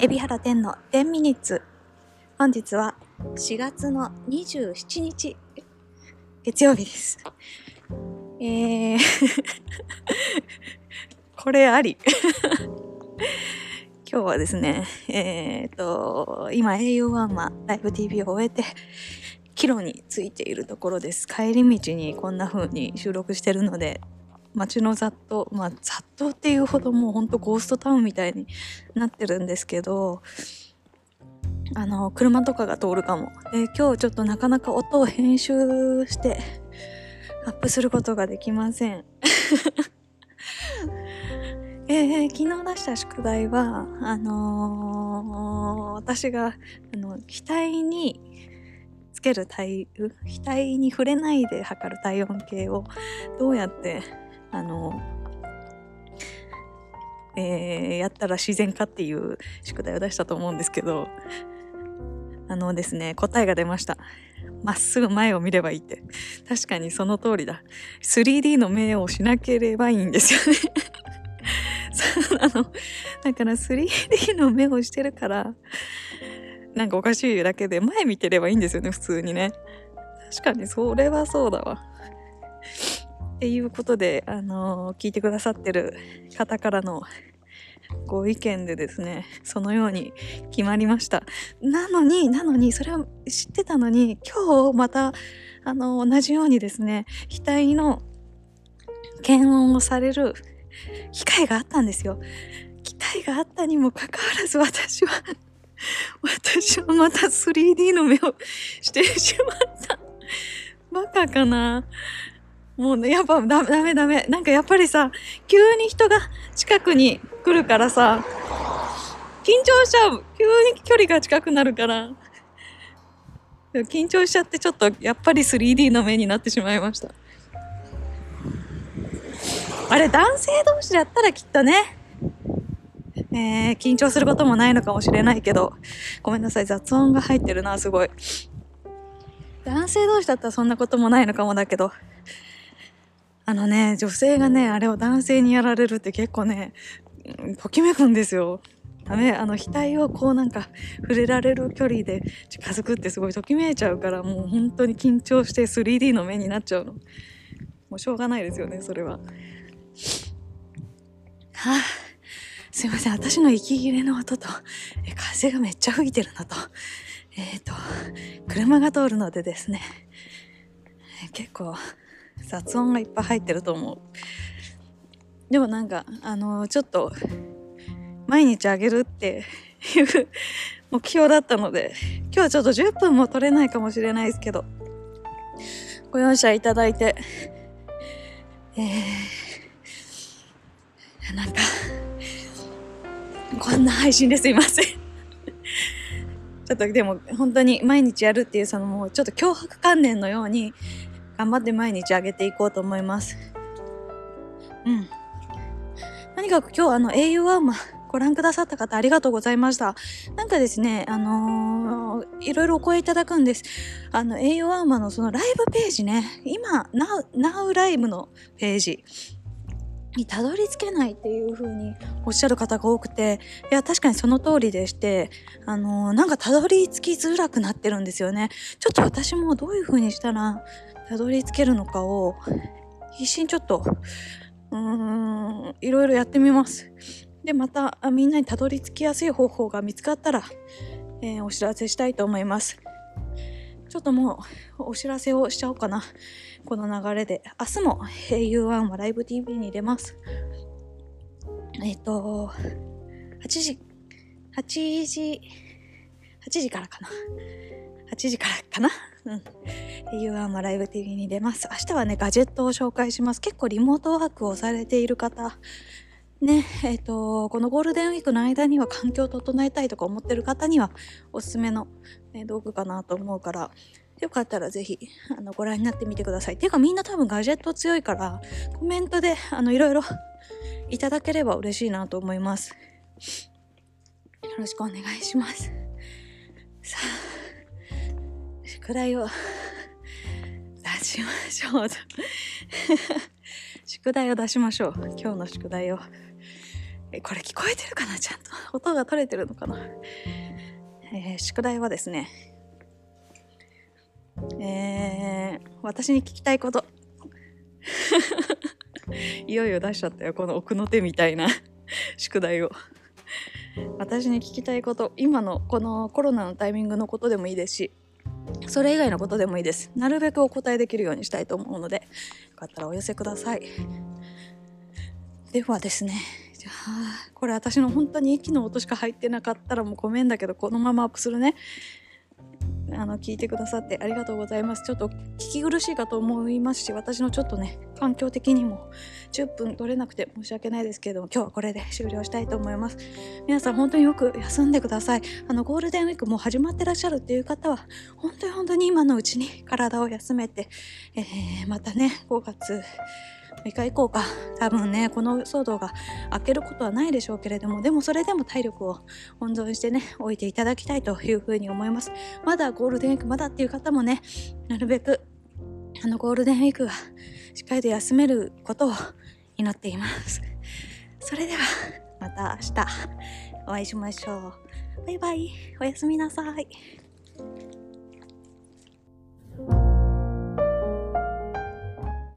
海老原天の10ミニッツ。本日は4月の27日月曜日です。えー これあり。今日はですねえっ、と今 au ワンマライブ TV を終えて帰路についているところです。帰り道にこんな風に収録してるので街の雑踏まあ雑踏っていうほどもうほんとゴーストタウンみたいになってるんですけどあの車とかが通るかも。で今日ちょっとなかなか音を編集してアップすることができません。えー、昨日出した宿題はあのー、私があの額につける体額に触れないで測る体温計をどうやってあの、えー、やったら自然かっていう宿題を出したと思うんですけど、あのですね、答えが出ました。まっすぐ前を見ればいいって。確かにその通りだ。3D の目をしなければいいんですよねそう あの、だから 3D の目をしてるから、なんかおかしいだけで前見てればいいんですよね、普通にね。確かにそれはそうだわ。っていうことで、あの、聞いてくださってる方からのご意見でですね、そのように決まりました。なのに、なのに、それを知ってたのに、今日また、あの、同じようにですね、額の検温をされる機会があったんですよ。機会があったにもかかわらず私は私はまた 3D の目をしてしまった。バカかなもうね、やっぱダメダメダメ。なんかやっぱりさ、急に人が近くに来るからさ、緊張しちゃう。急に距離が近くなるから。緊張しちゃってちょっとやっぱり 3D の目になってしまいました。あれ男性同士だったらきっとね、えー、緊張することもないのかもしれないけど、ごめんなさい、雑音が入ってるな、すごい。男性同士だったらそんなこともないのかもだけど、あのね、女性がね、あれを男性にやられるって結構ね、ときめくんですよ。ダメ、あの、額をこうなんか触れられる距離で近づくってすごいときめいちゃうから、もう本当に緊張して 3D の目になっちゃうの。もうしょうがないですよね、それは。はあ、すいません、私の息切れの音と、え風がめっちゃ吹いてるのと、えっ、ー、と、車が通るのでですね、結構、雑音がいっぱい入ってると思う。でもなんかあのちょっと毎日あげるっていう目標だったので今日はちょっと10分も取れないかもしれないですけどご容赦いただいてえー、なんかこんな配信ですいません。ちょっとでも本当に毎日やるっていうそのもうちょっと脅迫観念のように頑張って毎日あげていこうと思います。うん。何かく今日あの au ワーマー ご覧くださった方ありがとうございました。なんかですね、あのー、いろいろお声いただくんです。あの au ワーマのそのライブページね、今、Now, ライブのページ。にたどり着けないっていう風におっしゃる方が多くていや確かにその通りでしてあの、なんかたどり着きづらくなってるんですよねちょっと私もどういう風にしたらたどり着けるのかを必死にちょっとうーんいろいろやってみます。でまたみんなにたどり着きやすい方法が見つかったら、えー、お知らせしたいと思います。ちょっともうお知らせをしちゃおうかな。この流れで。明日も au1 はライブ TV に出ます。えっ、ー、と、8時、8時、8時からかな。8時からかな？うん。U1 はライブ TV に出ます。明日はね、ガジェットを紹介します。結構リモートワークをされている方、ね、えっ、ー、と、このゴールデンウィークの間には環境を整えたいとか思ってる方にはおすすめの、え道具かなと思うから、よかったらぜひ、あの、ご覧になってみてください。ていうかみんな多分ガジェット強いから、コメントで、あの、いろいろ いただければ嬉しいなと思います。よろしくお願いします。さあ、宿題を。出しましょう。宿題を出しましょう。今日の宿題を。えこれ聞こえてるかな？ちゃんと。音が取れてるのかな、えー宿題はですね。えー私に聞きたいこと。いよいよ出しちゃったよ。この奥の手みたいな。宿題を。私に聞きたいこと。今のこのコロナのタイミングのことでもいいですし。それ以外のことでもいいです。なるべくお答えできるようにしたいと思うのでよかったらお寄せください。ではですねじゃあこれ私の本当に息の音しか入ってなかったらもうごめんだけどこのままアップするね。あの聞いてくださってありがとうございます。ちょっと聞き苦しいかと思いますし私のちょっとね環境的にも10分取れなくて申し訳ないですけれども今日はこれで終了したいと思います。皆さん本当によく休んでください。あのゴールデンウィークもう始まってらっしゃるっていう方は本当に本当に今のうちに体を休めて、えーまたね5月6日以降か。多分ねこの騒動が明けることはないでしょうけれどもでもそれでも体力を温存してね置いていただきたいというふうに思います。まだゴールデンウィークまだっていう方もねなるべくあのゴールデンウィークがしっかりと休めることを祈っています。それではまた明日お会いしましょう。バイバイ。おやすみなさい。